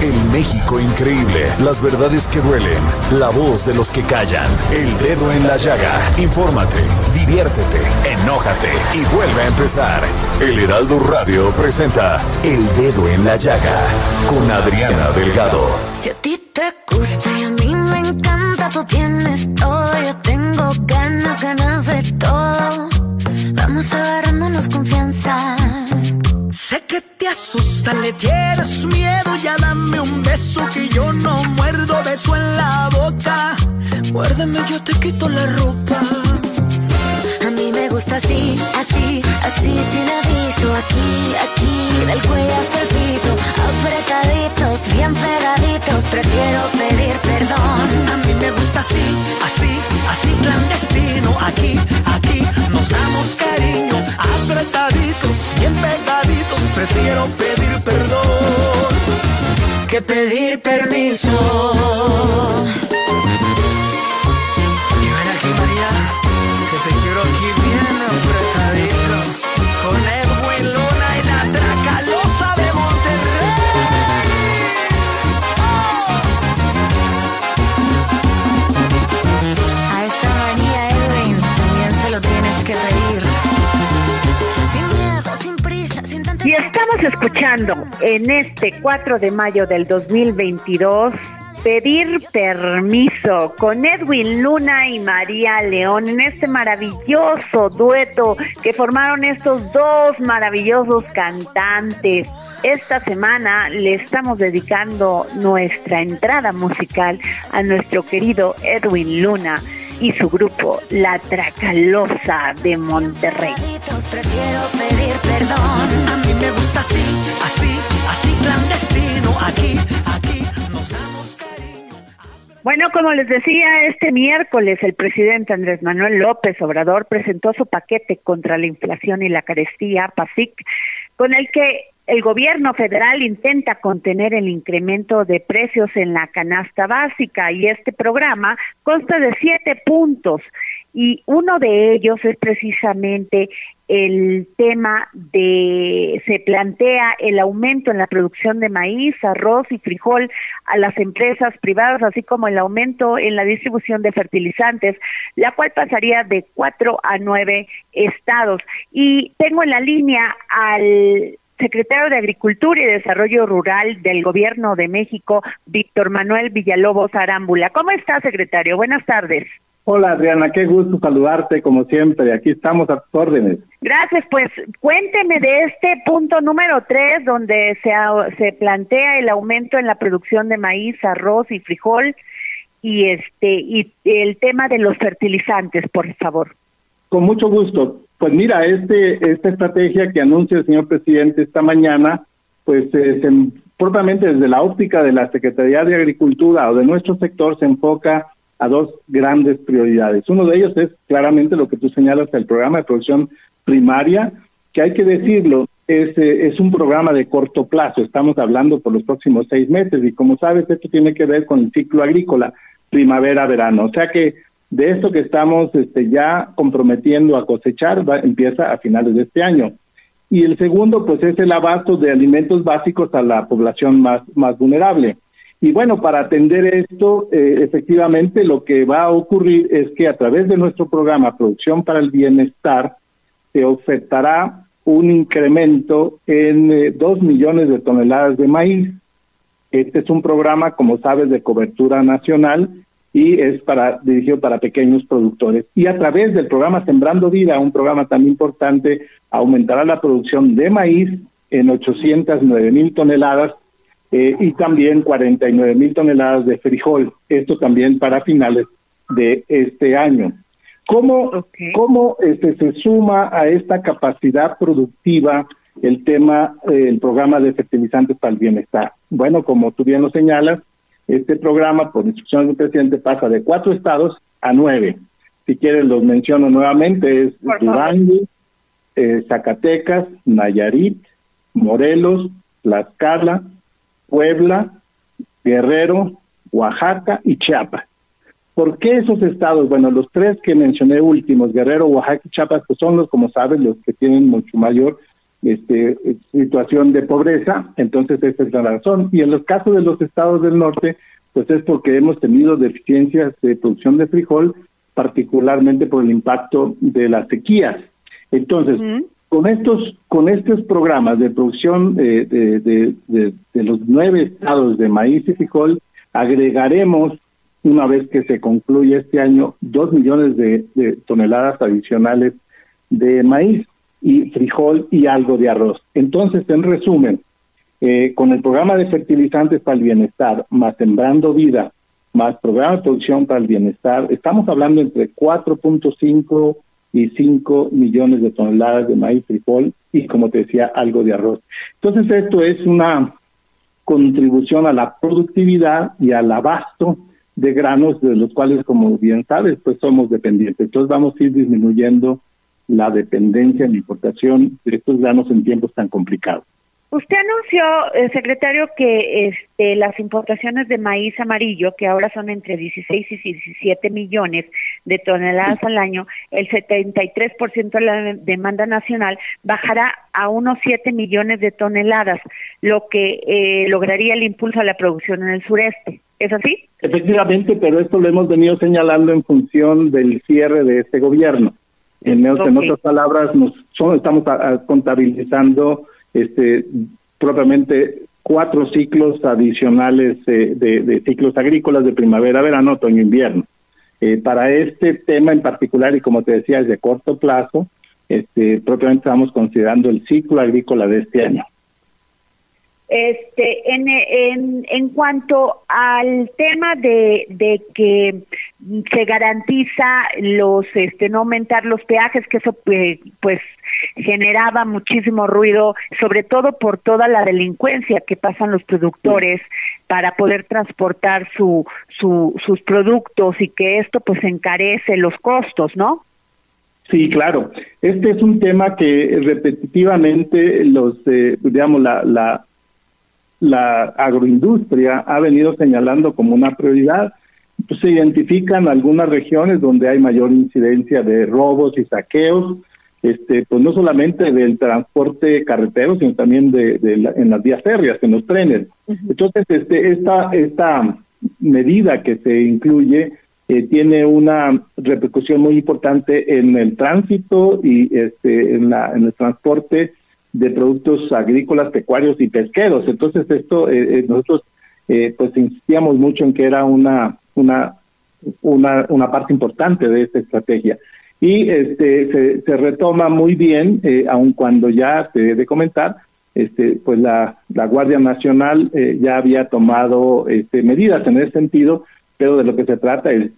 El México increíble. Las verdades que duelen. La voz de los que callan. El dedo en la llaga. Infórmate, diviértete, enójate y vuelve a empezar. El Heraldo Radio presenta El Dedo en la Llaga con Adriana Delgado. Si a ti te gusta y a mí me encanta, tú tienes todo. Yo tengo ganas, ganas de todo. Vamos agarrándonos confianza. Sé que te asusta, le tienes miedo, ya dame un beso que yo no muerdo, beso en la boca. Muérdeme, yo te quito la ropa. A mí me gusta así, así, así sin aviso. Aquí, aquí, del cuello hasta el piso. Apretaditos, bien pegaditos. Prefiero pedir perdón. Me gusta así, así, así clandestino. Aquí, aquí, nos damos cariño. Apretaditos, bien pegaditos. Prefiero pedir perdón que pedir permiso. Y ven aquí, María, que te quiero aquí bien apretadito. Con estamos escuchando en este 4 de mayo del 2022 pedir permiso con Edwin Luna y María León en este maravilloso dueto que formaron estos dos maravillosos cantantes. Esta semana le estamos dedicando nuestra entrada musical a nuestro querido Edwin Luna y su grupo La Tracalosa de Monterrey. Prefiero pedir perdón. A mí me gusta así, así, así clandestino. Aquí, aquí, nos damos cariño. Bueno, como les decía, este miércoles el presidente Andrés Manuel López Obrador presentó su paquete contra la inflación y la carestía, PASIC, con el que el gobierno federal intenta contener el incremento de precios en la canasta básica y este programa consta de siete puntos y uno de ellos es precisamente el tema de se plantea el aumento en la producción de maíz, arroz y frijol a las empresas privadas, así como el aumento en la distribución de fertilizantes, la cual pasaría de cuatro a nueve estados. Y tengo en la línea al secretario de Agricultura y Desarrollo Rural del Gobierno de México, Víctor Manuel Villalobos Arámbula. ¿Cómo está, secretario? Buenas tardes. Hola Adriana, qué gusto saludarte como siempre. Aquí estamos a tus órdenes. Gracias, pues cuénteme de este punto número tres donde se, se plantea el aumento en la producción de maíz, arroz y frijol y este y el tema de los fertilizantes, por favor. Con mucho gusto. Pues mira, este esta estrategia que anuncia el señor presidente esta mañana, pues eh, se, propiamente desde la óptica de la Secretaría de Agricultura o de nuestro sector se enfoca a dos grandes prioridades. Uno de ellos es claramente lo que tú señalas, el programa de producción primaria, que hay que decirlo, es, eh, es un programa de corto plazo, estamos hablando por los próximos seis meses y como sabes, esto tiene que ver con el ciclo agrícola, primavera-verano. O sea que de esto que estamos este, ya comprometiendo a cosechar va, empieza a finales de este año. Y el segundo, pues es el abasto de alimentos básicos a la población más, más vulnerable. Y bueno, para atender esto, eh, efectivamente lo que va a ocurrir es que a través de nuestro programa Producción para el Bienestar se ofertará un incremento en eh, dos millones de toneladas de maíz Este es un programa, como sabes, de cobertura nacional y es para dirigido para pequeños productores. Y a través del programa Sembrando Vida, un programa tan importante, aumentará la producción de maíz en 809 mil toneladas eh, y también 49 mil toneladas de frijol. Esto también para finales de este año. ¿Cómo, cómo este, se suma a esta capacidad productiva el tema, eh, el programa de fertilizantes para el bienestar? Bueno, como tú bien lo señalas, este programa, por instrucción del presidente, pasa de cuatro estados a nueve. Si quieres, los menciono nuevamente: es Durango, eh, Zacatecas, Nayarit, Morelos, Tlaxcala, Puebla, Guerrero, Oaxaca y Chiapas. ¿Por qué esos estados? Bueno, los tres que mencioné últimos, Guerrero, Oaxaca y Chiapas, pues son los, como sabes, los que tienen mucho mayor este, situación de pobreza, entonces esa es la razón. Y en los casos de los estados del norte, pues es porque hemos tenido deficiencias de producción de frijol, particularmente por el impacto de las sequías. Entonces, con estos con estos programas de producción de, de, de, los nueve estados de maíz y frijol, agregaremos una vez que se concluya este año, dos millones de, toneladas adicionales de maíz y frijol y algo de arroz. Entonces, en resumen, eh, con el programa de fertilizantes para el bienestar, más Sembrando Vida, más programa de producción para el bienestar, estamos hablando entre 4.5 y 5 millones de toneladas de maíz, frijol y, como te decía, algo de arroz. Entonces, esto es una contribución a la productividad y al abasto de granos de los cuales, como bien sabes, pues somos dependientes. Entonces vamos a ir disminuyendo la dependencia en la importación de estos granos en tiempos tan complicados. Usted anunció, eh, secretario, que este, las importaciones de maíz amarillo, que ahora son entre 16 y 17 millones de toneladas al año, el 73% de la demanda nacional bajará a unos 7 millones de toneladas, lo que eh, lograría el impulso a la producción en el sureste. ¿Es así? Efectivamente, pero esto lo hemos venido señalando en función del cierre de este gobierno. En, otras palabras, nos, estamos contabilizando este propiamente cuatro ciclos adicionales de, ciclos agrícolas de primavera, verano, otoño, invierno. Eh, para este tema en particular, y como te decía, es de corto plazo, este, propiamente estamos considerando el ciclo agrícola de este año. Este, en, en, en cuanto al tema de, de que se garantiza los, este, no aumentar los peajes, que eso pues, pues generaba muchísimo ruido, sobre todo por toda la delincuencia que pasan los productores para poder transportar su, su, sus productos y que esto pues encarece los costos, ¿no? Sí, claro. Este es un tema que repetitivamente los, eh, digamos, la, la la agroindustria ha venido señalando como una prioridad. Pues, se identifican algunas regiones donde hay mayor incidencia de robos y saqueos, este, pues no solamente del transporte carretero, sino también de, en las vías férreas, en los trenes. Entonces, este, esta, esta medida que se incluye eh, tiene una repercusión muy importante en el tránsito y este, en, la, en el transporte de productos agrícolas, pecuarios y pesqueros. Entonces esto eh, eh, nosotros eh, pues insistíamos mucho en que era una una una una parte importante de esta estrategia y este se, se retoma muy bien eh, aun cuando ya te he de comentar este pues la la Guardia Nacional ya había tomado este medidas en ese sentido pero de lo que se trata es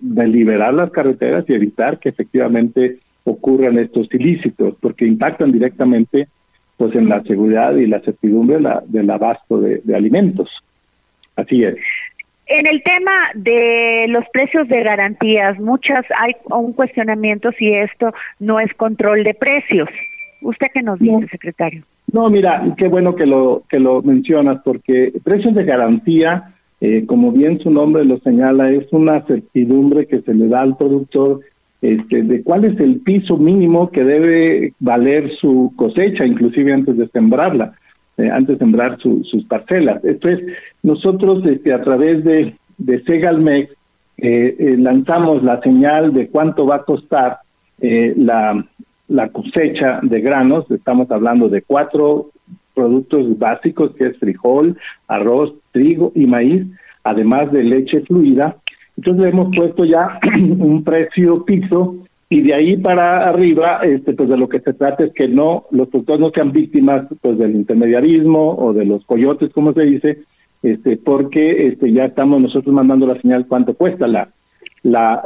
de liberar las carreteras y evitar que efectivamente ocurran estos ilícitos, porque impactan directamente pues en la seguridad y la certidumbre del abasto de, alimentos. Así es. En el tema de los precios de garantías, muchas hay un cuestionamiento si esto no es control de precios. ¿Usted qué nos dice, secretario? No, mira, qué bueno que lo que lo mencionas porque precios de garantía, eh, como bien su nombre lo señala, es una certidumbre que se le da al productor este, de cuál es el piso mínimo que debe valer su cosecha, inclusive antes de sembrarla, eh, antes de sembrar sus parcelas. Esto es, nosotros este, a través de, Segalmex eh, eh, lanzamos la señal de cuánto va a costar la, la cosecha de granos, estamos hablando de cuatro productos básicos que es frijol, arroz, trigo y maíz, además de leche fluida. Entonces hemos puesto ya un precio piso y de ahí para arriba, este, pues de lo que se trata es que no los productores no sean víctimas pues del intermediarismo o de los coyotes, como se dice, este, porque este, ya estamos nosotros mandando la señal cuánto cuesta la la,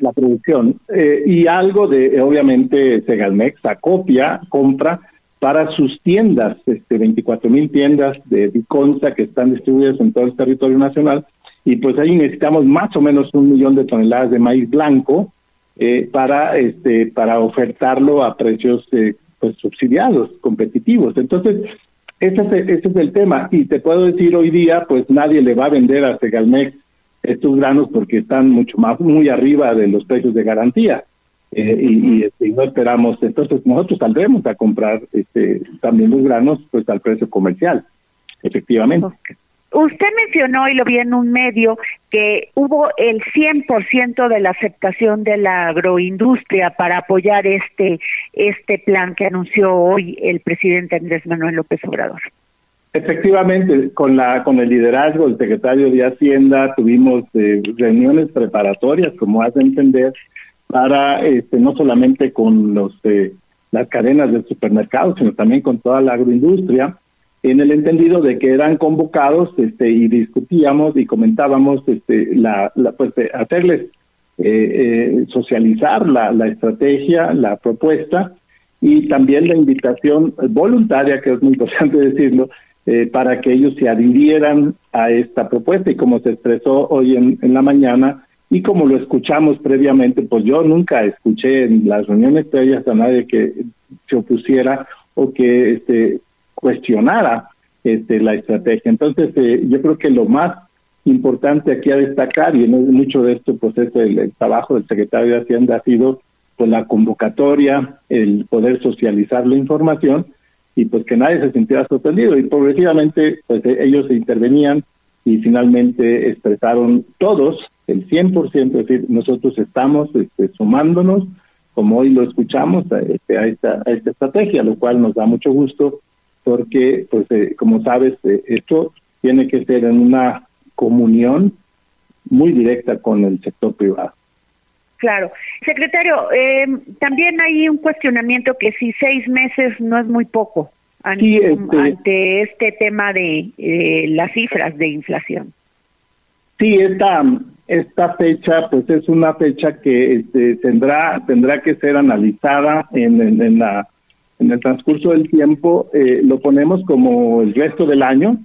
la, producción. Eh, y algo de obviamente Segalmex acopia compra para sus tiendas, este 24 mil tiendas de Biconza que están distribuidas en todo el territorio nacional y pues ahí necesitamos más o menos un millón de toneladas de maíz blanco eh, para este para ofertarlo a precios eh, pues subsidiados, competitivos. Entonces, ese es, ese es el tema. Y te puedo decir hoy día, pues nadie le va a vender a Segalmex estos granos porque están mucho más, muy arriba de los precios de garantía. Eh, y, este, y, no esperamos, entonces nosotros saldremos a comprar este, también los granos pues al precio comercial, efectivamente. Usted mencionó, y lo vi en un medio, que hubo el 100% de la aceptación de la agroindustria para apoyar este, este plan que anunció hoy el presidente Andrés Manuel López Obrador. Efectivamente, con la con el liderazgo del secretario de Hacienda tuvimos eh, reuniones preparatorias, como hace entender, para este, no solamente con los eh, las cadenas de supermercados, sino también con toda la agroindustria en el entendido de que eran convocados este, y discutíamos y comentábamos este, la, pues, hacerles eh, eh, socializar la, estrategia, la propuesta y también la invitación voluntaria, que es muy importante decirlo, eh, para que ellos se adhirieran a esta propuesta. Y como se expresó hoy en, en la mañana, y como lo escuchamos previamente, pues yo nunca escuché en las reuniones previas a nadie que se opusiera o que este, cuestionara este, la estrategia. Entonces, eh, yo creo que lo más importante aquí a destacar, y mucho de esto, pues es el, trabajo del secretario de Hacienda, ha sido pues la convocatoria, el poder socializar la información y pues que nadie se sintiera sorprendido y progresivamente pues e, ellos se intervenían y finalmente expresaron todos el 100%, es decir, nosotros estamos este, sumándonos, como hoy lo escuchamos, a, este, a, esta, a esta estrategia, lo cual nos da mucho gusto porque, pues, eh, como sabes, eh, esto tiene que ser en una comunión muy directa con el sector privado. Claro. Secretario, eh, también hay un cuestionamiento que si seis meses no es muy poco ante, este, ante este tema de las cifras de inflación. Sí, esta, esta fecha pues es una fecha que este, tendrá tendrá que ser analizada en, en la en el transcurso del tiempo eh, lo ponemos como el resto del año,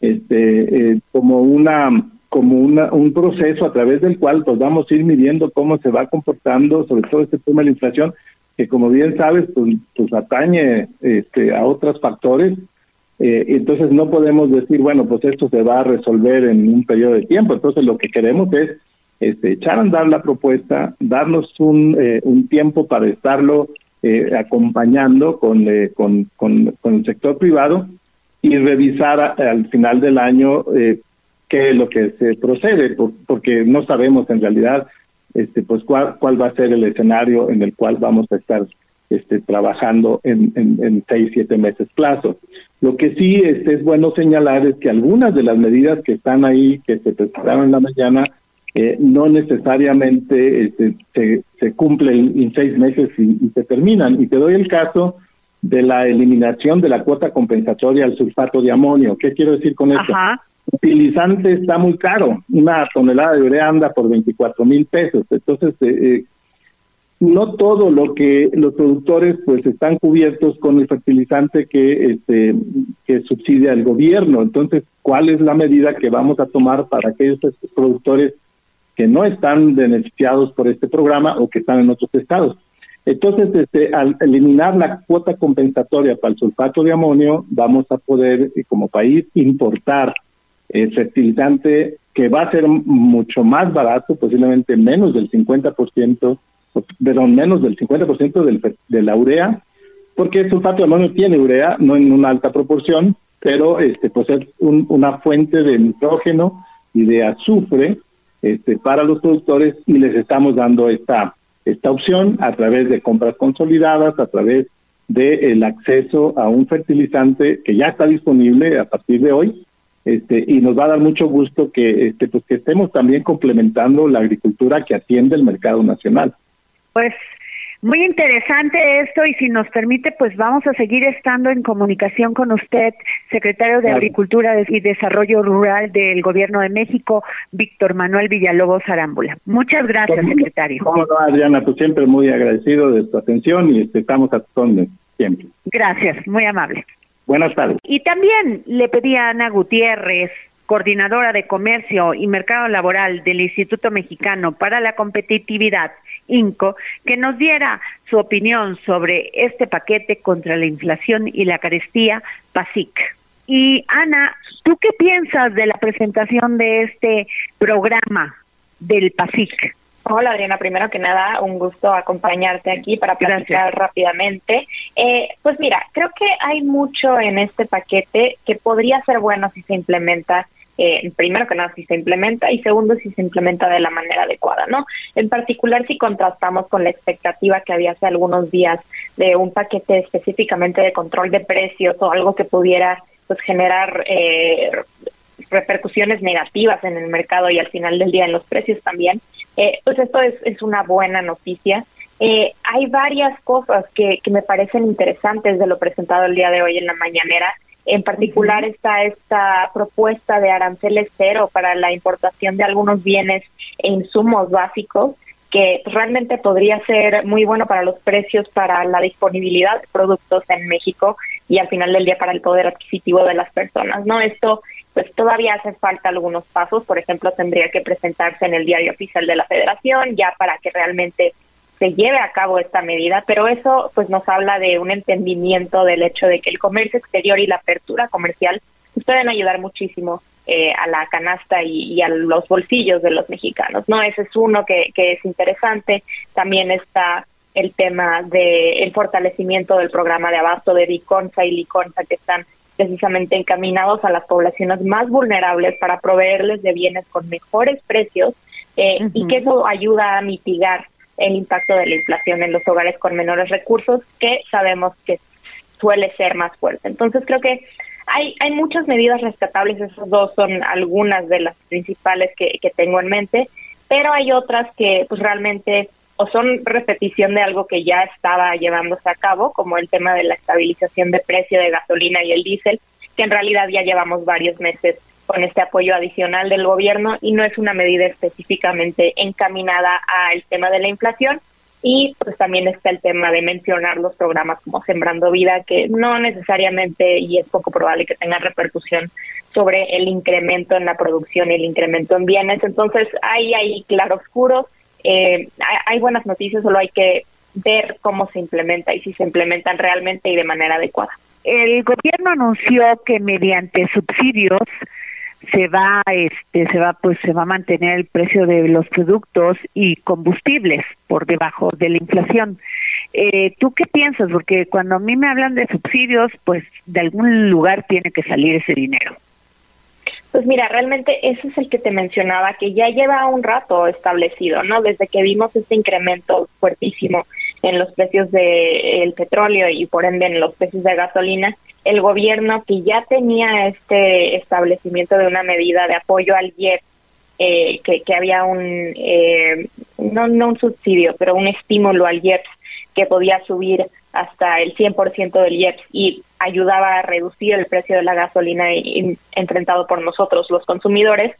este, eh, como una como una, un proceso a través del cual pues vamos a ir midiendo cómo se va comportando, sobre todo este tema de la inflación, que como bien sabes, pues, pues atañe este, a otros factores, eh, entonces no podemos decir, bueno, pues esto se va a resolver en un periodo de tiempo, entonces lo que queremos es este, echar a andar la propuesta, darnos un, un tiempo para estarlo eh, acompañando con, eh, con, con, el sector privado y revisar al final del año eh, qué es lo que se procede, porque no sabemos en realidad este pues cuál, cuál va a ser el escenario en el cual vamos a estar este, trabajando en, en, seis, siete meses plazo. Lo que sí este, es bueno señalar es que algunas de las medidas que están ahí, que se presentaron en la mañana, eh, no necesariamente este, se, se cumplen en seis meses y, se terminan. Y te doy el caso de la eliminación de la cuota compensatoria al sulfato de amonio. ¿Qué quiero decir con esto? El utilizante está muy caro. Una tonelada de urea anda por 24 mil pesos. Entonces, eh, eh, no todo lo que los productores pues están cubiertos con el fertilizante que este que subsidia el gobierno. Entonces, ¿cuál es la medida que vamos a tomar para aquellos productores que no están beneficiados por este programa o que están en otros estados. Entonces, este, al eliminar la cuota compensatoria para el sulfato de amonio, vamos a poder, eh, como país, importar el fertilizante que va a ser mucho más barato, posiblemente menos del 50%, perdón, menos del 50% del, de la urea, porque el sulfato de amonio tiene urea, no en una alta proporción, pero este, pues es una fuente de nitrógeno y de azufre este, para los productores y les estamos dando esta, esta opción a través de compras consolidadas, a través del el acceso a un fertilizante que ya está disponible a partir de hoy este, y nos va a dar mucho gusto que, este, pues que estemos también complementando la agricultura que atiende el mercado nacional. Pues muy interesante esto y si nos permite, pues vamos a seguir estando en comunicación con usted, secretario de Agricultura y Desarrollo Rural del Gobierno de México, Víctor Manuel Villalobos Arámbula. Muchas gracias, secretario. no, Adriana, pues siempre muy agradecido de su atención y este, estamos a tu siempre. Gracias, muy amable. Buenas tardes. Y también le pedí a Ana Gutiérrez coordinadora de Comercio y Mercado Laboral del Instituto Mexicano para la Competitividad, INCO, que nos diera su opinión sobre este paquete contra la inflación y la carestía, PASIC. Y Ana, ¿tú qué piensas de la presentación de este programa del PASIC? Hola Adriana, primero que nada, un gusto acompañarte aquí para platicar rápidamente. Eh, pues mira, creo que hay mucho en este paquete que podría ser bueno si se implementa eh, primero que nada si se implementa y segundo si se implementa de la manera adecuada, ¿no? En particular si contrastamos con la expectativa que había hace algunos días de un paquete específicamente de control de precios o algo que pudiera pues generar eh, repercusiones negativas en el mercado y al final del día en los precios también, eh, pues esto es, es una buena noticia. Eh, hay varias cosas que, que me parecen interesantes de lo presentado el día de hoy en la mañanera en particular está esta propuesta de aranceles cero para la importación de algunos bienes e insumos básicos que realmente podría ser muy bueno para los precios, para la disponibilidad de productos en México y al final del día para el poder adquisitivo de las personas. No, esto pues todavía hace falta algunos pasos, por ejemplo, tendría que presentarse en el diario oficial de la Federación ya para que realmente se lleve a cabo esta medida, pero eso pues nos habla de un entendimiento del hecho de que el comercio exterior y la apertura comercial pueden ayudar muchísimo eh, a la canasta y, a los bolsillos de los mexicanos. No, ese es uno que, que es interesante. También está el tema del el fortalecimiento del programa de abasto de Liconza y Liconza que están precisamente encaminados a las poblaciones más vulnerables para proveerles de bienes con mejores precios eh, y que eso ayuda a mitigar el impacto de la inflación en los hogares con menores recursos, que sabemos que suele ser más fuerte. Entonces creo que hay, hay muchas medidas rescatables, esos dos son algunas de las principales que, que tengo en mente, pero hay otras que pues realmente o son repetición de algo que ya estaba llevándose a cabo, como el tema de la estabilización de precio de gasolina y el diésel, que en realidad ya llevamos varios meses con este apoyo adicional del gobierno y no es una medida específicamente encaminada al tema de la inflación. Y pues también está el tema de mencionar los programas como Sembrando Vida, que no necesariamente y es poco probable que tengan repercusión sobre el incremento en la producción y el incremento en bienes. Entonces, hay ahí claroscuros, eh, hay buenas noticias, solo hay que ver cómo se implementa y si se implementan realmente y de manera adecuada. El gobierno anunció que mediante subsidios se va este se va pues se va a mantener el precio de los productos y combustibles por debajo de la inflación. Eh, tú qué piensas porque cuando a mí me hablan de subsidios pues de algún lugar tiene que salir ese dinero. Pues mira, realmente ese es el que te mencionaba, que ya lleva un rato establecido, ¿no? Desde que vimos este incremento fuertísimo en los precios del petróleo y por ende en los precios de gasolina, el gobierno que ya tenía este establecimiento de una medida de apoyo al IEP, eh, que, que, había un, eh, no, no un subsidio, pero un estímulo al IEPS que podía subir hasta el 100% del IEPS y ayudaba a reducir el precio de la gasolina enfrentado por nosotros los consumidores,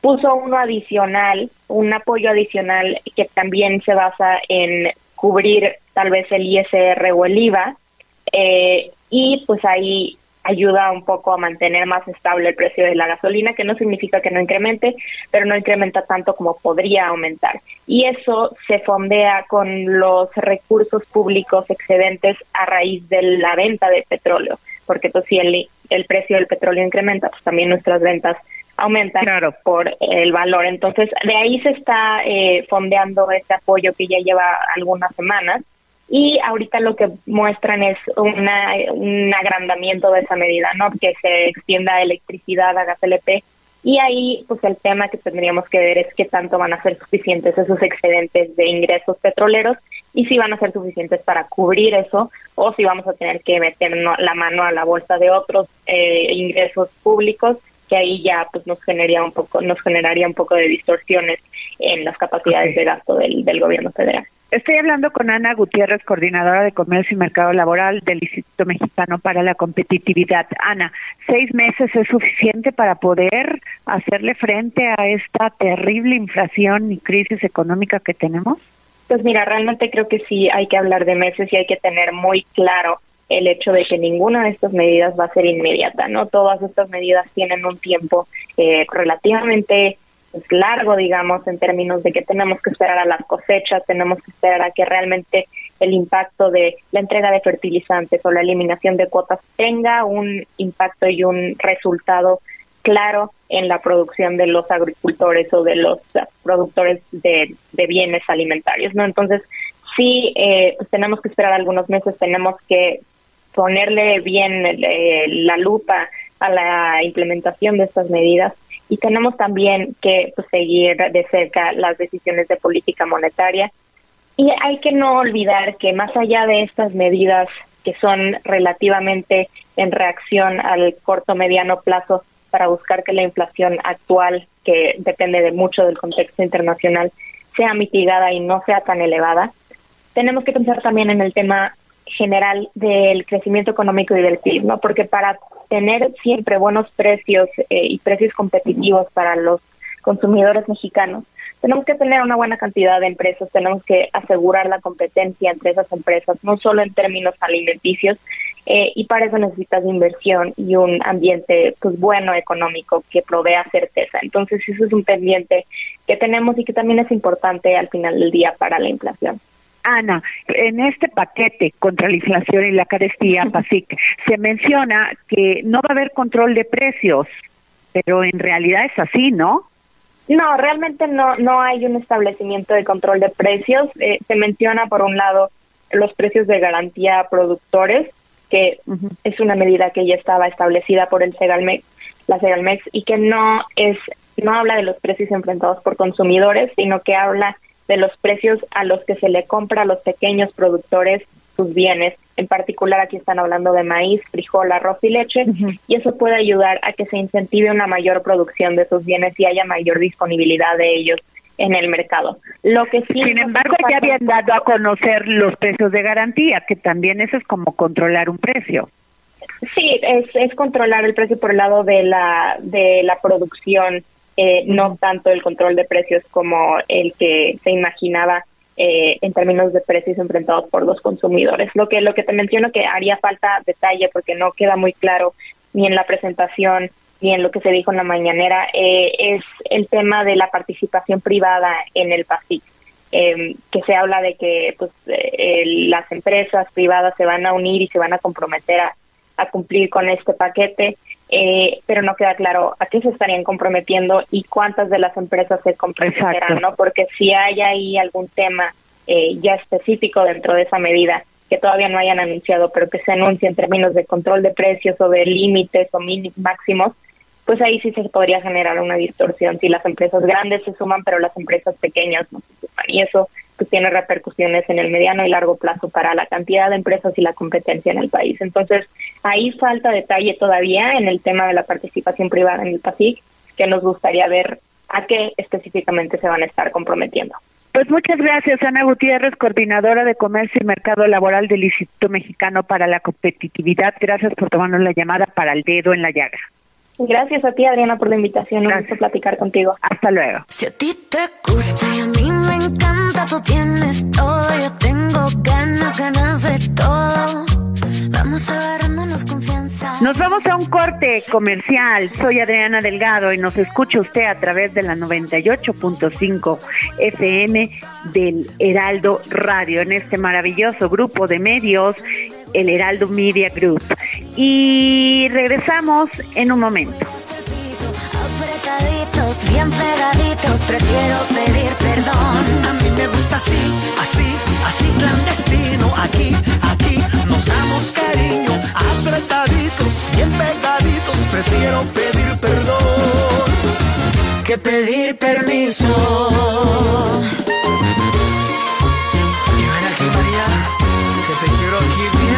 puso uno adicional, un apoyo adicional que también se basa en cubrir tal vez el ISR o el IVA, eh, y pues ahí ayuda un poco a mantener más estable el precio de la gasolina, que no significa que no incremente, pero no incrementa tanto como podría aumentar. Y eso se fondea con los recursos públicos excedentes a raíz de la venta de petróleo, porque pues si el, el precio del petróleo incrementa, pues también nuestras ventas aumentan por el valor. Entonces, de ahí se está eh, fondeando este apoyo que ya lleva algunas semanas y ahorita lo que muestran es una, un agrandamiento de esa medida, ¿no? Que se extienda electricidad a gas LP y ahí pues el tema que tendríamos que ver es qué tanto van a ser suficientes esos excedentes de ingresos petroleros y si van a ser suficientes para cubrir eso o si vamos a tener que meter la mano a la bolsa de otros eh, ingresos públicos que ahí ya pues nos generaría un poco nos generaría un poco de distorsiones en las capacidades de gasto del, del gobierno federal. Estoy hablando con Ana Gutiérrez, coordinadora de Comercio y Mercado Laboral del Instituto Mexicano para la Competitividad. Ana, ¿seis meses es suficiente para poder hacerle frente a esta terrible inflación y crisis económica que tenemos? Pues mira, realmente creo que sí hay que hablar de meses y hay que tener muy claro el hecho de que ninguna de estas medidas va a ser inmediata, ¿no? Todas estas medidas tienen un tiempo eh, relativamente pues, largo, digamos, en términos de que tenemos que esperar a las cosechas, tenemos que esperar a que realmente el impacto de la entrega de fertilizantes o la eliminación de cuotas tenga un impacto y un resultado claro en la producción de los agricultores o de los productores de, bienes alimentarios, ¿no? Entonces, sí, eh, pues tenemos que esperar algunos meses, tenemos que ponerle bien eh, la lupa a la implementación de estas medidas. Y tenemos también que pues, seguir de cerca las decisiones de política monetaria. Y hay que no olvidar que más allá de estas medidas que son relativamente en reacción al corto mediano plazo para buscar que la inflación actual, que depende de mucho del contexto internacional, sea mitigada y no sea tan elevada, tenemos que pensar también en el tema general del crecimiento económico y del PIB, ¿no? Porque para tener siempre buenos precios eh, y precios competitivos para los consumidores mexicanos, tenemos que tener una buena cantidad de empresas, tenemos que asegurar la competencia entre esas empresas, no solo en términos alimenticios, eh, y para eso necesitas inversión y un ambiente pues bueno económico que provea certeza. Entonces eso es un pendiente que tenemos y que también es importante al final del día para la inflación. Ana, en este paquete contra la inflación y la carestía, PASIC, se menciona que no va a haber control de precios, pero en realidad es así, ¿no? No, realmente no, no hay un establecimiento de control de precios. Eh, se menciona, por un lado, los precios de garantía a productores, que es una medida que ya estaba establecida por el Segalmex, la Segalmex, y que no es no habla de los precios enfrentados por consumidores, sino que habla de los precios a los que se le compra a los pequeños productores sus bienes. En particular aquí están hablando de maíz, frijol, arroz y leche y eso puede ayudar a que se incentive una mayor producción de sus bienes y haya mayor disponibilidad de ellos en el mercado. Lo que sí Sin embargo, ya habían dado a conocer los precios de garantía, que también eso es como controlar un precio. Sí, es, es controlar el precio por el lado de la de la producción eh, no tanto el control de precios como el que se imaginaba eh, en términos de precios enfrentados por los consumidores. Lo que lo que te menciono que haría falta detalle porque no queda muy claro ni en la presentación ni en lo que se dijo en la mañanera eh, es el tema de la participación privada en el PASIC. Em, que se habla de que pues las empresas privadas se van a unir y se van a comprometer a, a cumplir con este paquete eh, pero no queda claro a qué se estarían comprometiendo y cuántas de las empresas se comprometerán, ¿no? Porque si hay ahí algún tema eh, ya específico dentro de esa medida que todavía no hayan anunciado, pero que se anuncie en términos de control de precios o de límites o máximos, pues ahí sí se podría generar una distorsión si las empresas grandes se suman, pero las empresas pequeñas no se suman. Y eso pues tiene repercusiones en el mediano y largo plazo para la cantidad de empresas y la competencia en el país. Entonces, ahí falta detalle todavía en el tema de la participación privada en el PASIC, que nos gustaría ver a qué específicamente se van a estar comprometiendo. Pues muchas gracias, Ana Gutiérrez, coordinadora de Comercio y Mercado Laboral del Instituto Mexicano para la Competitividad. Gracias por tomarnos la llamada para el dedo en la llaga. Gracias a ti, Adriana, por la invitación. Un gusto platicar contigo. Hasta luego. Si a ti te gusta y a mí me encanta, tú tienes todo. Yo tengo ganas, ganas de todo. Vamos agarrándonos confianza. Nos vamos a un corte comercial. Soy Adriana Delgado y nos escucha usted a través de la 98.5 FM del Heraldo Radio en este maravilloso grupo de medios el Heraldo Media Group. Y regresamos en un momento. Apretaditos, bien pegaditos, prefiero pedir perdón. A mí me gusta así, así, así clandestino. Aquí, aquí nos damos cariño. Apretaditos, bien pegaditos, prefiero pedir perdón que pedir permiso. Con Edwin Luna y la Tracalosa de Monterrey.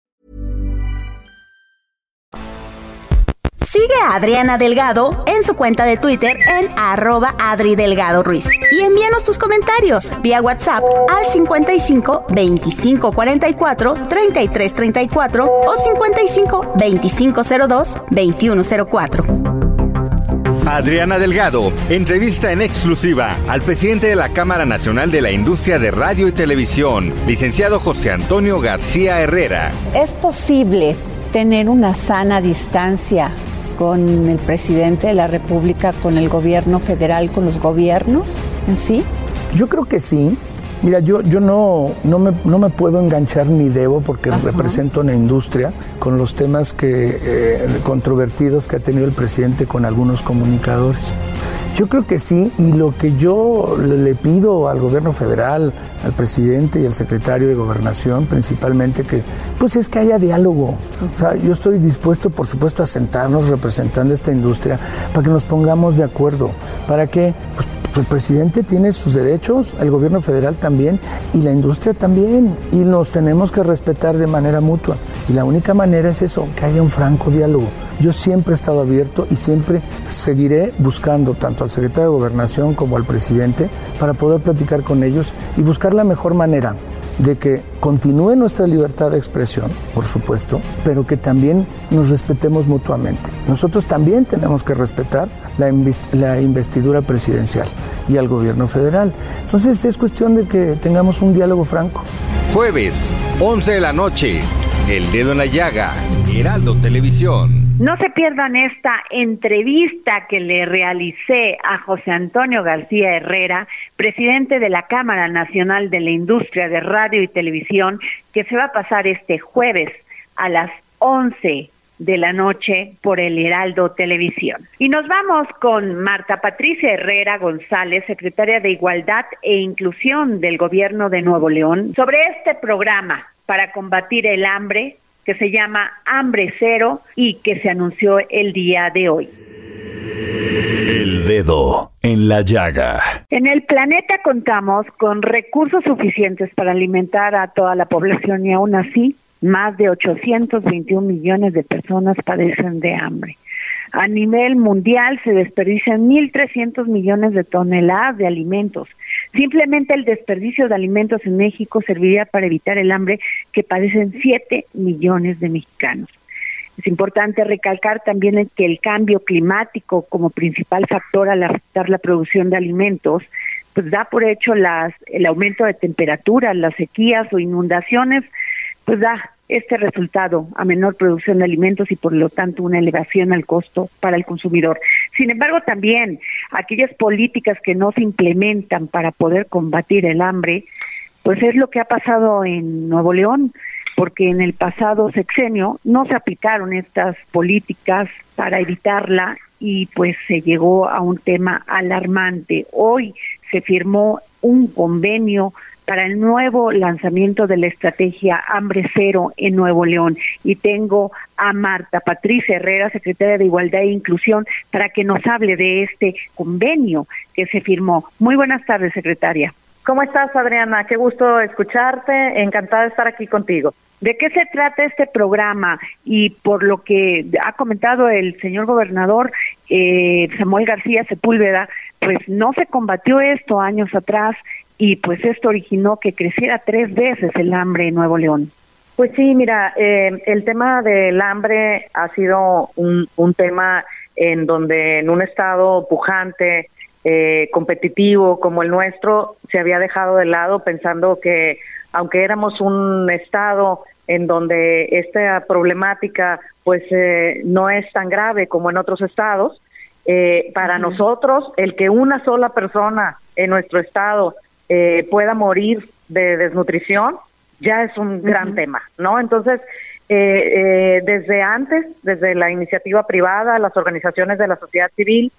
Sigue a Adriana Delgado en su cuenta de Twitter en arroba Adri Delgado Ruiz. Y envíanos tus comentarios vía WhatsApp al 55 25 44 33 34 o 55 25 02 21 04. Adriana Delgado entrevista en exclusiva al presidente de la Cámara Nacional de la Industria de Radio y Televisión, licenciado José Antonio García Herrera. ¿Es posible tener una sana distancia con el presidente de la República, con el gobierno federal, con los gobiernos en sí? Yo creo que sí. Mira, yo, yo no, no, me, no me puedo enganchar ni debo porque represento una industria con los temas que, eh, controvertidos que ha tenido el presidente con algunos comunicadores. Yo creo que sí, y lo que yo le pido al gobierno federal, al presidente y al secretario de gobernación principalmente, que pues es que haya diálogo. O sea, yo estoy dispuesto, por supuesto, a sentarnos representando esta industria para que nos pongamos de acuerdo, para que pues, el presidente tiene sus derechos, el gobierno federal también y la industria también, y nos tenemos que respetar de manera mutua. Y la única manera es eso, que haya un franco diálogo. Yo siempre he estado abierto y siempre seguiré buscando tanto al secretario de Gobernación como al presidente para poder platicar con ellos y buscar la mejor manera de que continúe nuestra libertad de expresión, por supuesto, pero que también nos respetemos mutuamente. Nosotros también tenemos que respetar la, la, investidura presidencial y al gobierno federal. Entonces es cuestión de que tengamos un diálogo franco. Jueves, 11 de la noche, El Dedo en la Llaga, Heraldo Televisión. No se pierdan esta entrevista que le realicé a José Antonio García Herrera, presidente de la Cámara Nacional de la Industria de Radio y Televisión, que se va a pasar este jueves a las 11 de la noche por el Heraldo Televisión. Y nos vamos con Marta Patricia Herrera González, secretaria de Igualdad e Inclusión del Gobierno de Nuevo León, sobre este programa para combatir el hambre que se llama Hambre Cero y que se anunció el día de hoy. El dedo en la llaga. En el planeta contamos con recursos suficientes para alimentar a toda la población y aún así más de 821 millones de personas padecen de hambre. A nivel mundial se desperdician 1.300 millones de toneladas de alimentos. Simplemente el desperdicio de alimentos en México serviría para evitar el hambre que padecen 7 millones de mexicanos. Es importante recalcar también que el cambio climático como principal factor al afectar la producción de alimentos, pues da por hecho las, el aumento de temperatura, las sequías o inundaciones, pues da este resultado a menor producción de alimentos y por lo tanto una elevación al costo para el consumidor. Sin embargo, también aquellas políticas que no se implementan para poder combatir el hambre, pues es lo que ha pasado en Nuevo León, porque en el pasado sexenio no se aplicaron estas políticas para evitarla y pues se llegó a un tema alarmante. Hoy se firmó un convenio para el nuevo lanzamiento de la estrategia Hambre Cero en Nuevo León. Y tengo a Marta Patricia Herrera, secretaria de Igualdad e Inclusión, para que nos hable de este convenio que se firmó. Muy buenas tardes, secretaria. ¿Cómo estás, Adriana? Qué gusto escucharte. Encantada de estar aquí contigo. ¿De qué se trata este programa? Y por lo que ha comentado el señor gobernador eh, Samuel García Sepúlveda, pues no se combatió esto años atrás y pues esto originó que creciera tres veces el hambre en Nuevo León. Pues sí, mira, eh, el tema del hambre ha sido un, un tema en donde en un estado pujante, eh, competitivo como el nuestro, se había dejado de lado pensando que aunque éramos un estado en donde esta problemática pues eh, no es tan grave como en otros estados, eh, para nosotros el que una sola persona en nuestro estado eh, pueda morir de desnutrición ya es un gran tema, ¿no? Entonces, desde antes, desde la iniciativa privada, las organizaciones de la sociedad civil,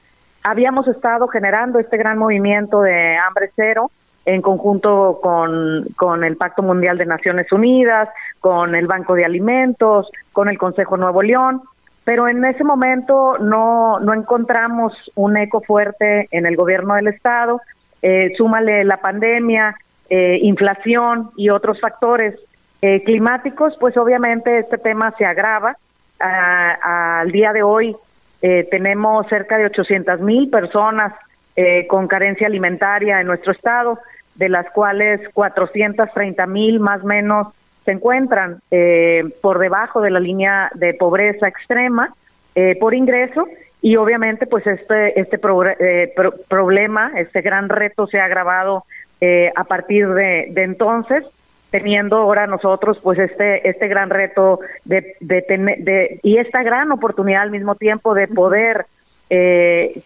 habíamos estado generando este gran movimiento de hambre cero, en conjunto con, con el Pacto Mundial de Naciones Unidas, con el Banco de Alimentos, con el Consejo Nuevo León, pero en ese momento no, no encontramos un eco fuerte en el gobierno del Estado. Eh, súmale la pandemia, eh, inflación y otros factores eh, climáticos, pues obviamente este tema se agrava. al día de hoy eh, tenemos cerca de 800 mil personas eh, con carencia alimentaria en nuestro estado, de las cuales 430 mil más o menos se encuentran por debajo de la línea de pobreza extrema por ingreso y obviamente pues este este problema, este gran reto se ha agravado a partir de, de, entonces teniendo ahora nosotros pues este este gran reto de, de, de y esta gran oportunidad al mismo tiempo de poder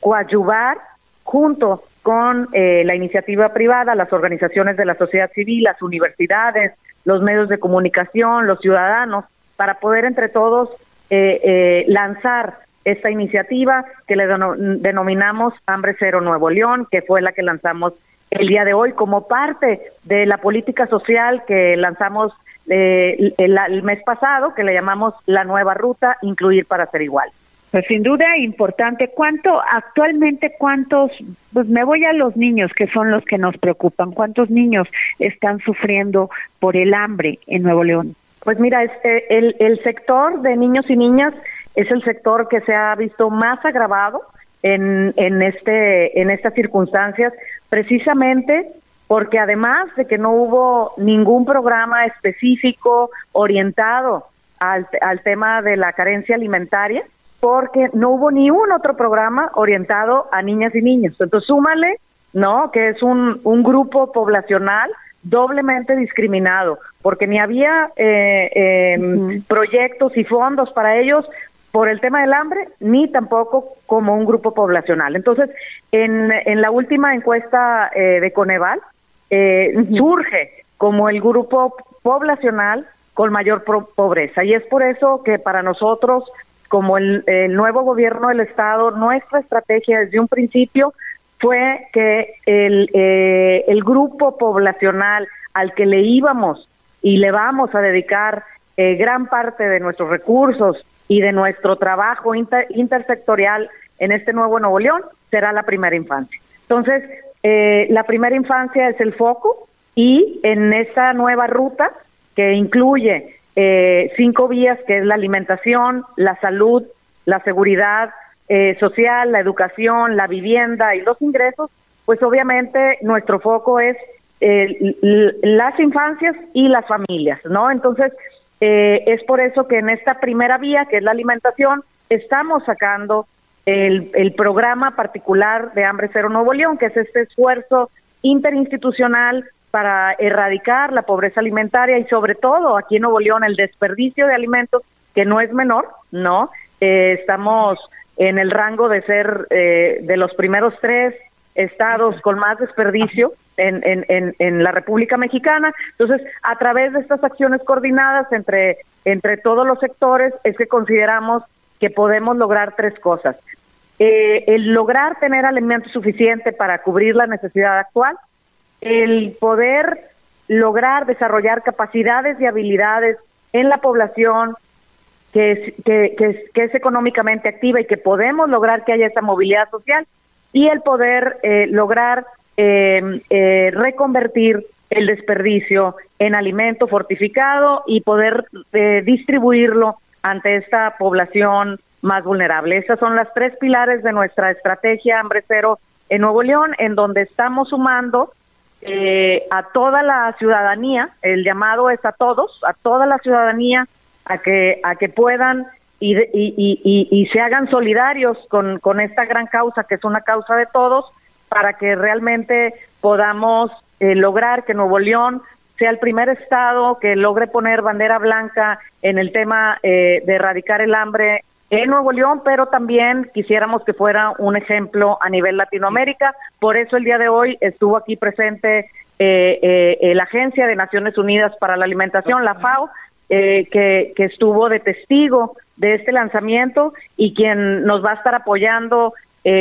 coadyuvar junto con eh, la iniciativa privada, las organizaciones de la sociedad civil, las universidades, los medios de comunicación, los ciudadanos, para poder entre todos eh, eh, lanzar esta iniciativa que le denominamos Hambre Cero Nuevo León, que fue la que lanzamos el día de hoy como parte de la política social que lanzamos el, el mes pasado, que le llamamos la nueva ruta, incluir para ser igual. Pues sin duda importante. ¿Cuánto actualmente cuántos pues me voy a los niños que son los que nos preocupan. ¿Cuántos niños están sufriendo por el hambre en Nuevo León? Pues mira, este el el sector de niños y niñas es el sector que se ha visto más agravado en en este en estas circunstancias precisamente porque además de que no hubo ningún programa específico orientado al, al tema de la carencia alimentaria, porque no hubo ni un otro programa orientado a niñas y niños. Entonces, súmale, ¿no? Que es un, un grupo poblacional doblemente discriminado, porque ni había eh, em, proyectos y fondos para ellos por el tema del hambre, ni tampoco como un grupo poblacional. Entonces, en, en la última encuesta eh, de Coneval, eh, surge como el grupo poblacional con mayor pobreza. Y es por eso que para nosotros como el, nuevo gobierno del Estado, nuestra estrategia desde un principio fue que el, eh, el grupo poblacional al que le íbamos y le vamos a dedicar eh, gran parte de nuestros recursos y de nuestro trabajo intersectorial en este nuevo Nuevo León será la primera infancia. Entonces, eh, la primera infancia es el foco y en esta nueva ruta que incluye eh, cinco vías, que es la alimentación, la salud, la seguridad eh, social, la educación, la vivienda y los ingresos, pues obviamente nuestro foco es eh, las infancias y las familias, ¿no? Entonces, eh, es por eso que en esta primera vía, que es la alimentación, estamos sacando el, el programa particular de Hambre Cero Nuevo León, que es este esfuerzo interinstitucional para erradicar la pobreza alimentaria y sobre todo aquí en Nuevo León el desperdicio de alimentos que no es menor, ¿no? Eh, estamos en el rango de ser eh, de los primeros tres estados con más desperdicio en, en, en, la República Mexicana. Entonces, a través de estas acciones coordinadas entre, entre todos los sectores, es que consideramos que podemos lograr tres cosas. Eh, el lograr tener alimento suficiente para cubrir la necesidad actual, el poder lograr desarrollar capacidades y habilidades en la población que es, que, que, es, económicamente activa y que podemos lograr que haya esa movilidad social y el poder eh, lograr eh, eh, reconvertir el desperdicio en alimento fortificado y poder distribuirlo ante esta población más vulnerable. Esas son las tres pilares de nuestra estrategia Hambre Cero en Nuevo León, en donde estamos sumando eh, a toda la ciudadanía, el llamado es a todos, a toda la ciudadanía, a que, a que puedan y, y, y, se hagan solidarios con, con esta gran causa, que es una causa de todos, para que realmente podamos eh, lograr que Nuevo León sea el primer estado que logre poner bandera blanca en el tema eh, de erradicar el hambre en Nuevo León, pero también quisiéramos que fuera un ejemplo a nivel Latinoamérica. Por eso el día de hoy estuvo aquí presente eh, la Agencia de Naciones Unidas para la Alimentación, la FAO, que, que estuvo de testigo de este lanzamiento y quien nos va a estar apoyando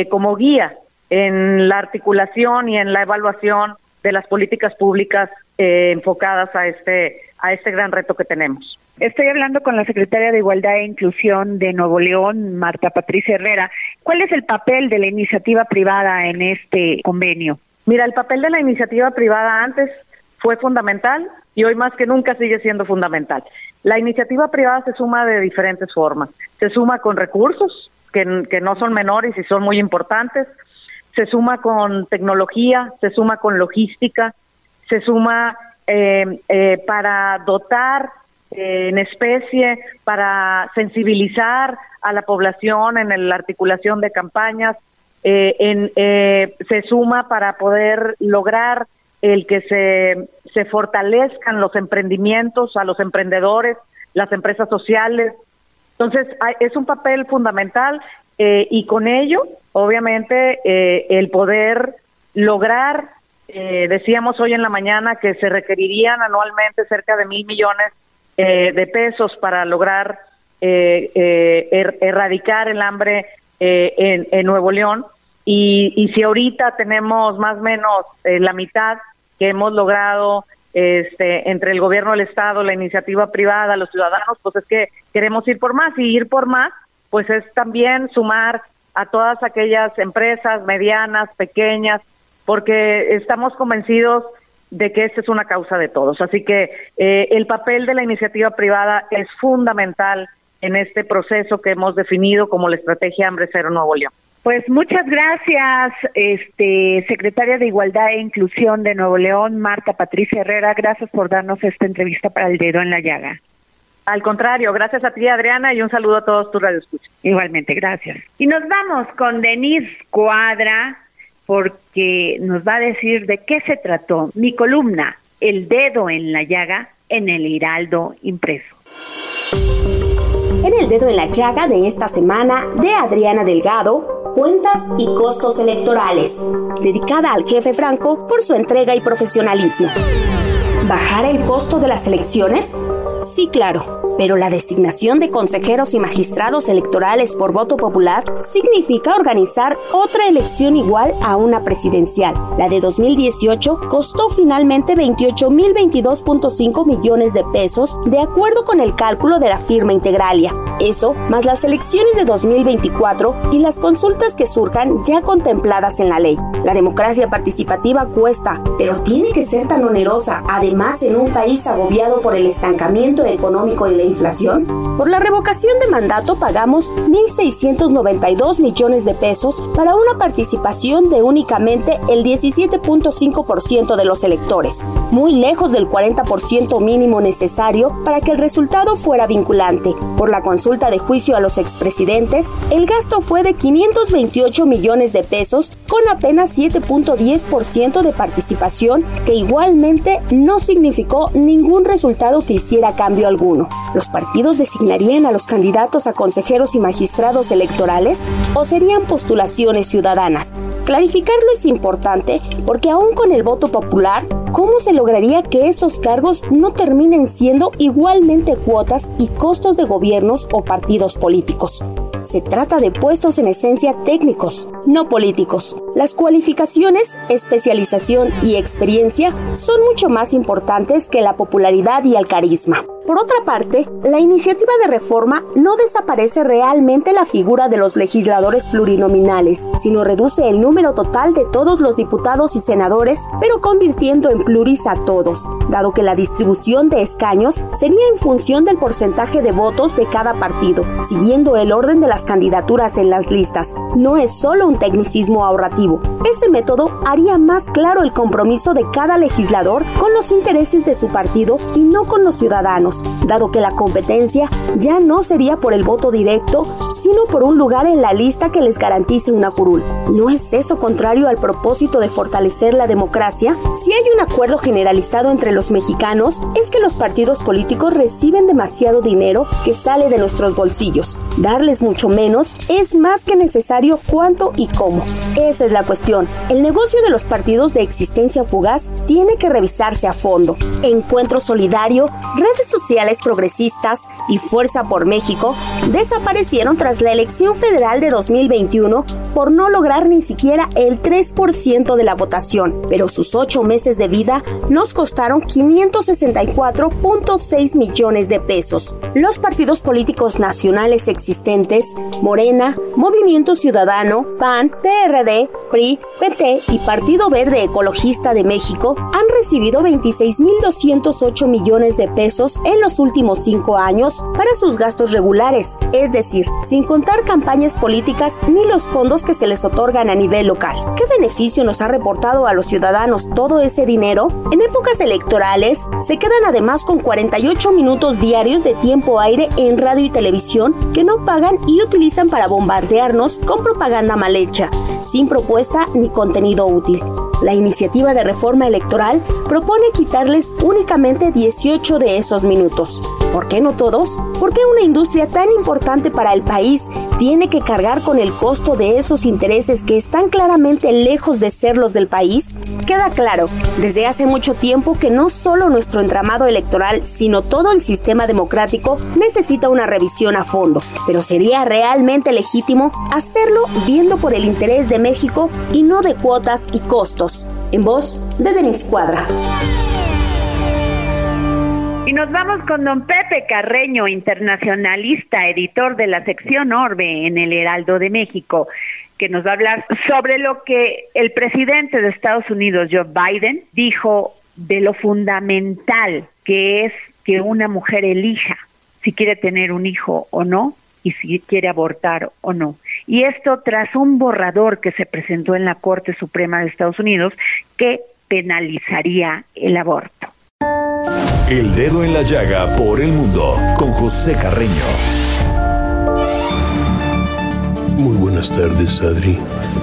como guía en la articulación y en la evaluación de las políticas públicas eh, enfocadas a este a este gran reto que tenemos. Estoy hablando con la secretaria de Igualdad e Inclusión de Nuevo León, Marta Patricia Herrera. ¿Cuál es el papel de la iniciativa privada en este convenio? Mira, el papel de la iniciativa privada antes fue fundamental y hoy más que nunca sigue siendo fundamental. La iniciativa privada se suma de diferentes formas. Se suma con recursos, que, que no son menores y son muy importantes se suma con tecnología, se suma con logística, se suma eh, eh, para dotar eh, en especie, para sensibilizar a la población en la articulación de campañas, en, se suma para poder lograr el que se fortalezcan los emprendimientos a los emprendedores, las empresas sociales. Entonces, es un papel fundamental eh, y con ello, obviamente, eh, el poder lograr, eh, decíamos hoy en la mañana que se requerirían anualmente cerca de mil millones de pesos para lograr er, erradicar el hambre en, en, Nuevo León. Y, y, si ahorita tenemos más o menos la mitad que hemos logrado este, entre el gobierno del Estado, la iniciativa privada, los ciudadanos, pues es que queremos ir por más y ir por más pues es también sumar a todas aquellas empresas medianas, pequeñas, porque estamos convencidos de que esta es una causa de todos. Así que eh, el papel de la iniciativa privada es fundamental en este proceso que hemos definido como la estrategia Hambre Cero Nuevo León. Pues muchas gracias, este secretaria de Igualdad e Inclusión de Nuevo León, Marta Patricia Herrera. Gracias por darnos esta entrevista para el dedo en la llaga. Al contrario, gracias a ti Adriana y un saludo a todos tus radioescuchas. Igualmente, gracias. Y nos vamos con Denise Cuadra porque nos va a decir de qué se trató mi columna, El dedo en la llaga en el Hiraldo impreso. En el dedo en la llaga de esta semana de Adriana Delgado, cuentas y costos electorales, dedicada al jefe Franco por su entrega y profesionalismo. ¿Bajar el costo de las elecciones? Sí, claro pero la designación de consejeros y magistrados electorales por voto popular significa organizar otra elección igual a una presidencial. La de 2018 costó finalmente 28.022.5 millones de pesos de acuerdo con el cálculo de la firma Integralia. Eso, más las elecciones de 2024 y las consultas que surjan ya contempladas en la ley. La democracia participativa cuesta, pero tiene que ser tan onerosa, además en un país agobiado por el estancamiento económico y inflación? Por la revocación de mandato pagamos 1.692 millones de pesos para una participación de únicamente el 17.5% de los electores, muy lejos del 40% mínimo necesario para que el resultado fuera vinculante. Por la consulta de juicio a los expresidentes, el gasto fue de 528 millones de pesos con apenas 7.10% de participación que igualmente no significó ningún resultado que hiciera cambio alguno. ¿Los partidos designarían a los candidatos a consejeros y magistrados electorales o serían postulaciones ciudadanas? Clarificarlo es importante porque aún con el voto popular, ¿cómo se lograría que esos cargos no terminen siendo igualmente cuotas y costos de gobiernos o partidos políticos? Se trata de puestos en esencia técnicos, no políticos. Las cualificaciones, especialización y experiencia son mucho más importantes que la popularidad y el carisma. Por otra parte, la iniciativa de reforma no desaparece realmente la figura de los legisladores plurinominales, sino reduce el número total de todos los diputados y senadores, pero convirtiendo en pluris a todos, dado que la distribución de escaños sería en función del porcentaje de votos de cada partido, siguiendo el orden de las candidaturas en las listas. No es solo un tecnicismo ahorrativo. Ese método haría más claro el compromiso de cada legislador con los intereses de su partido y no con los ciudadanos, dado que la competencia ya no sería por el voto directo, sino por un lugar en la lista que les garantice una curul. ¿No es eso contrario al propósito de fortalecer la democracia? Si hay un acuerdo generalizado entre los mexicanos, es que los partidos políticos reciben demasiado dinero que sale de nuestros bolsillos. Darles mucho menos es más que necesario cuánto y cómo. Esa es la cuestión. El negocio de los partidos de existencia fugaz tiene que revisarse a fondo. Encuentro Solidario, redes sociales progresistas y Fuerza por México desaparecieron tras la elección federal de 2021 por no lograr ni siquiera el 3% de la votación, pero sus ocho meses de vida nos costaron 564.6 millones de pesos. Los partidos políticos nacionales existentes, Morena, Movimiento Ciudadano, PAN, PRD, PRI, PT y Partido Verde Ecologista de México han recibido 26.208 millones de pesos en los últimos cinco años para sus gastos regulares, es decir, sin contar campañas políticas ni los fondos que se les otorgan a nivel local. ¿Qué beneficio nos ha reportado a los ciudadanos todo ese dinero? En épocas electorales, se quedan además con 48 minutos diarios de tiempo aire en radio y televisión que no pagan y utilizan para bombardearnos con propaganda mal hecha, sin propuesta ni contenido útil. La iniciativa de reforma electoral propone quitarles únicamente 18 de esos minutos. ¿Por qué no todos? ¿Por qué una industria tan importante para el país tiene que cargar con el costo de esos intereses que están claramente lejos de ser los del país? Queda claro, desde hace mucho tiempo que no solo nuestro entramado electoral, sino todo el sistema democrático necesita una revisión a fondo. Pero sería realmente legítimo hacerlo viendo por el interés de México y no de cuotas y costos en voz de Denis Cuadra. Y nos vamos con don Pepe Carreño, internacionalista, editor de la sección Orbe en el Heraldo de México, que nos va a hablar sobre lo que el presidente de Estados Unidos, Joe Biden, dijo de lo fundamental que es que una mujer elija si quiere tener un hijo o no y si quiere abortar o no. Y esto tras un borrador que se presentó en la Corte Suprema de Estados Unidos que penalizaría el aborto. El dedo en la llaga por el mundo con José Carreño. Muy buenas tardes, Adri.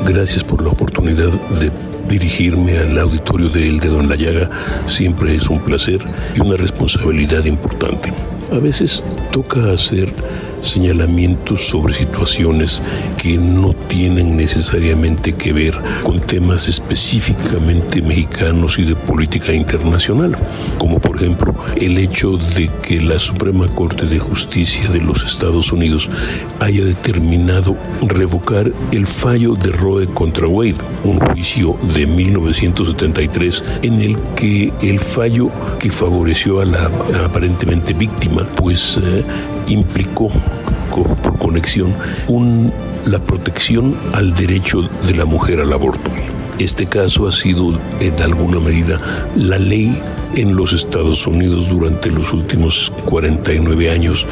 Gracias por la oportunidad de dirigirme al auditorio de El Dedo en la Llaga. Siempre es un placer y una responsabilidad importante. A veces toca hacer señalamientos sobre situaciones que no tienen necesariamente que ver con temas específicamente mexicanos y de política internacional, como por ejemplo el hecho de que la Suprema Corte de Justicia de los Estados Unidos haya determinado revocar el fallo de Roe contra Wade, un juicio de 1973 en el que el fallo que favoreció a la aparentemente víctima pues eh, implicó por conexión un, la protección al derecho de la mujer al aborto. Este caso ha sido en alguna medida la ley en los Estados Unidos durante los últimos 49 años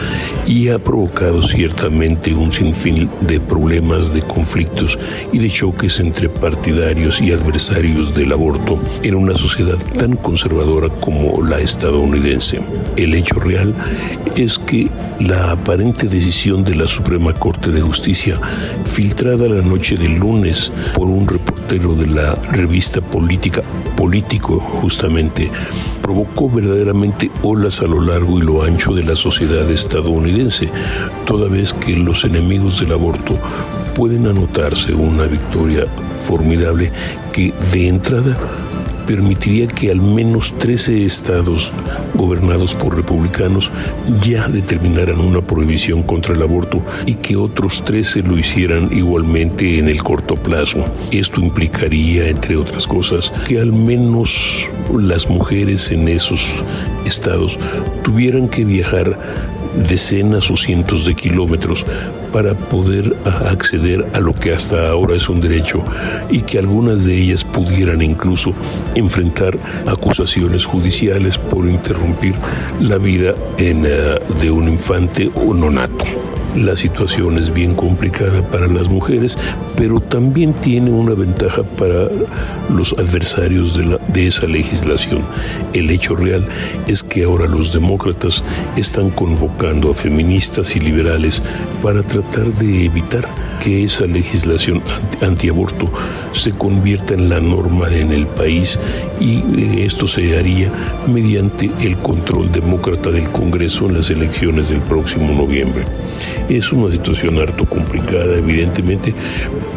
y ha provocado ciertamente un sinfín de problemas, de conflictos y de choques entre partidarios y adversarios del aborto en una sociedad tan conservadora como la estadounidense. El hecho real es que la aparente decisión de la Suprema Corte de Justicia, filtrada la noche del lunes por un reportero de la revista política Político justamente, provocó verdaderamente olas a lo largo y lo ancho de la sociedad estadounidense, toda vez que los enemigos del aborto pueden anotarse una victoria formidable que de entrada permitiría que al menos 13 estados gobernados por republicanos ya determinaran una prohibición contra el aborto y que otros 13 lo hicieran igualmente en el corto plazo. Esto implicaría, entre otras cosas, que al menos las mujeres en esos estados tuvieran que viajar decenas o cientos de kilómetros para poder acceder a lo que hasta ahora es un derecho y que algunas de ellas pudieran incluso enfrentar acusaciones judiciales por interrumpir la vida en, eh, de un infante o nonato. La situación es bien complicada para las mujeres, pero también tiene una ventaja para los adversarios de, de esa legislación. El hecho real es que ahora los demócratas están convocando a feministas y liberales para tratar de evitar que esa legislación antiaborto se convierta en la norma en el país y eh, esto se haría mediante el control demócrata del Congreso en las elecciones del próximo noviembre. Es una situación harto complicada, evidentemente,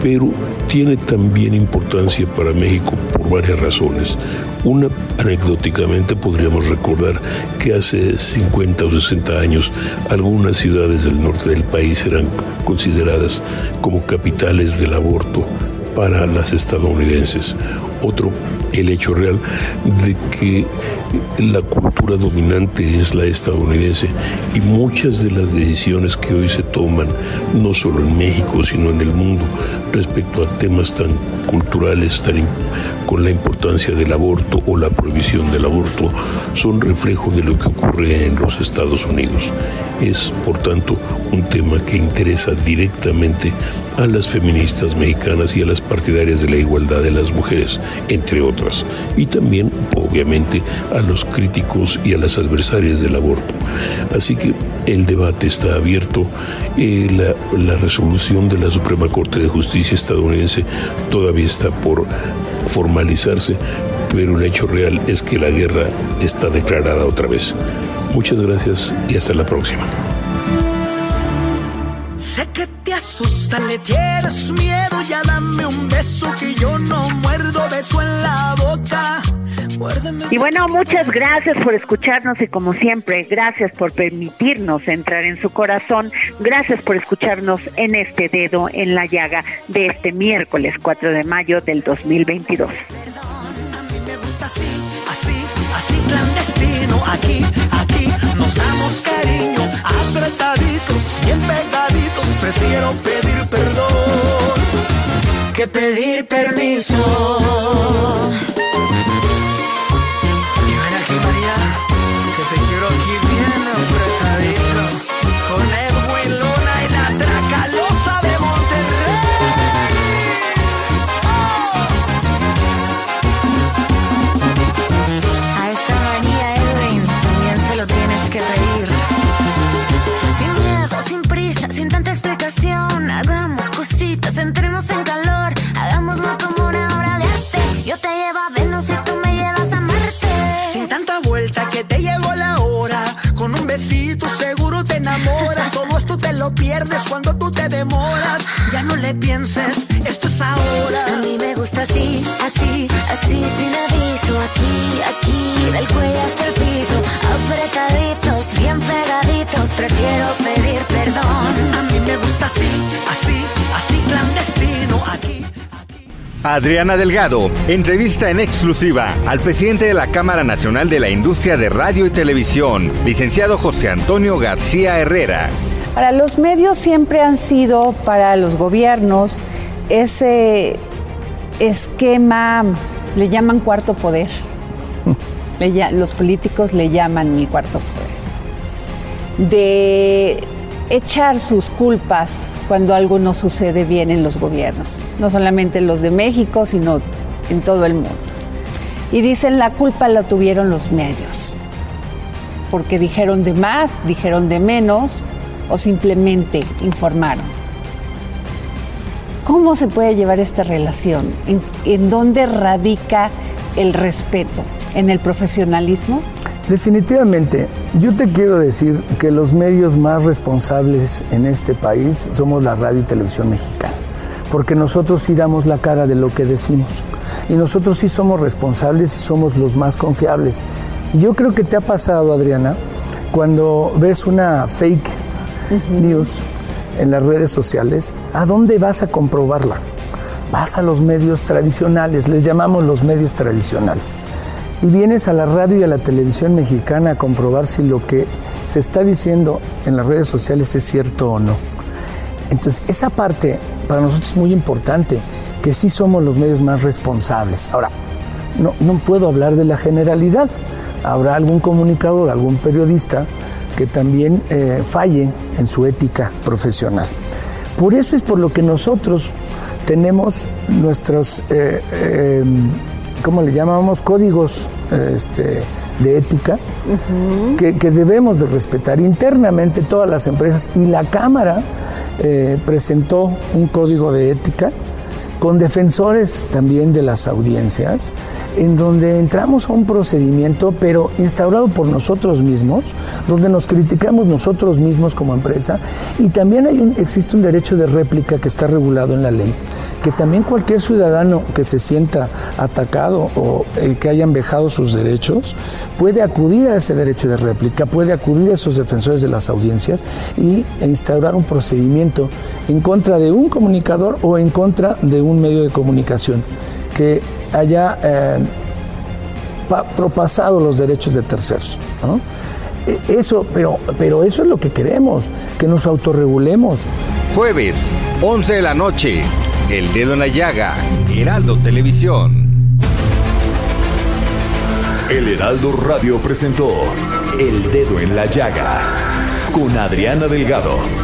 pero tiene también importancia para México por varias razones. Una, anecdóticamente, podríamos recordar que hace 50 o 60 años algunas ciudades del norte del país eran consideradas como capitales del aborto para las estadounidenses. Otro, el hecho real de que la cultura dominante es la estadounidense y muchas de las decisiones que hoy se toman, no solo en México, sino en el mundo, respecto a temas tan culturales, tan con la importancia del aborto o la prohibición del aborto, son reflejo de lo que ocurre en los Estados Unidos. Es, por tanto, un tema que interesa directamente a las feministas mexicanas y a las partidarias de la igualdad de las mujeres, entre otras, y también, obviamente, a los críticos y a las adversarias del aborto. Así que el debate está abierto, eh, la, la resolución de la Suprema Corte de Justicia estadounidense todavía está por formalizarse, pero el hecho real es que la guerra está declarada otra vez. Muchas gracias y hasta la próxima. Sé que te asusta, le tienes miedo, ya dame un beso que yo no muerdo, beso en la boca. Y bueno, muchas gracias por escucharnos y como siempre, gracias por permitirnos entrar en su corazón, gracias por escucharnos en este dedo en la llaga de este miércoles 4 de mayo del 2022. Así, así clandestino, aquí, aquí nos damos cariño, apretaditos, bien pegaditos, prefiero pedir perdón que pedir permiso. Seguro te enamoras. Todo esto te lo pierdes cuando tú te demoras. Ya no le pienses, esto es ahora. A mí me gusta así, así, así, sin aviso. Aquí, aquí, del cuello hasta el piso. Apretaditos, bien pegaditos. Prefiero pedir Adriana Delgado, entrevista en exclusiva al presidente de la Cámara Nacional de la Industria de Radio y Televisión, licenciado José Antonio García Herrera. Para los medios siempre han sido para los gobiernos ese esquema, le llaman cuarto poder. los políticos le llaman el cuarto poder. De echar sus culpas cuando algo no sucede bien en los gobiernos, no solamente los de México, sino en todo el mundo. Y dicen la culpa la tuvieron los medios, porque dijeron de más, dijeron de menos o simplemente informaron. ¿Cómo se puede llevar esta relación? ¿En, en dónde radica el respeto? ¿En el profesionalismo? Definitivamente, yo te quiero decir que los medios más responsables en este país somos la radio y televisión mexicana porque nosotros sí damos la cara de lo que decimos. Y nosotros sí somos responsables y somos los más confiables. Y yo creo que te ha pasado, Adriana, cuando ves una fake news en las redes sociales, ¿a dónde vas a comprobarla? Vas a los medios tradicionales, les llamamos los medios tradicionales. Y vienes a la radio y a la televisión mexicana a comprobar si lo que se está diciendo en las redes sociales es cierto o no. Entonces, esa parte para nosotros es muy importante, que sí somos los medios más responsables. Ahora, no, no puedo hablar de la generalidad. Habrá algún comunicador, algún periodista que también eh, falle en su ética profesional. Por eso es por lo que nosotros tenemos nuestros, eh, eh, ¿cómo le llamamos? Códigos este, de ética que, que, debemos de respetar internamente todas las empresas y la Cámara presentó un código de ética con defensores también de las audiencias, en donde entramos a un procedimiento, pero instaurado por nosotros mismos, donde nos criticamos nosotros mismos como empresa, y también hay un, existe un derecho de réplica que está regulado en la ley, que también cualquier ciudadano que se sienta atacado o eh, que hayan vejado sus derechos, puede acudir a ese derecho de réplica, puede acudir a esos defensores de las audiencias y instaurar un procedimiento en contra de un comunicador o en contra de un medio de comunicación que haya eh, propasado los derechos de terceros. E, eso, pero, pero eso es lo que queremos, que nos autorregulemos. Jueves, 11 de la noche, El Dedo en la Llaga, Heraldo Televisión. El Heraldo Radio presentó El Dedo en la Llaga con Adriana Delgado.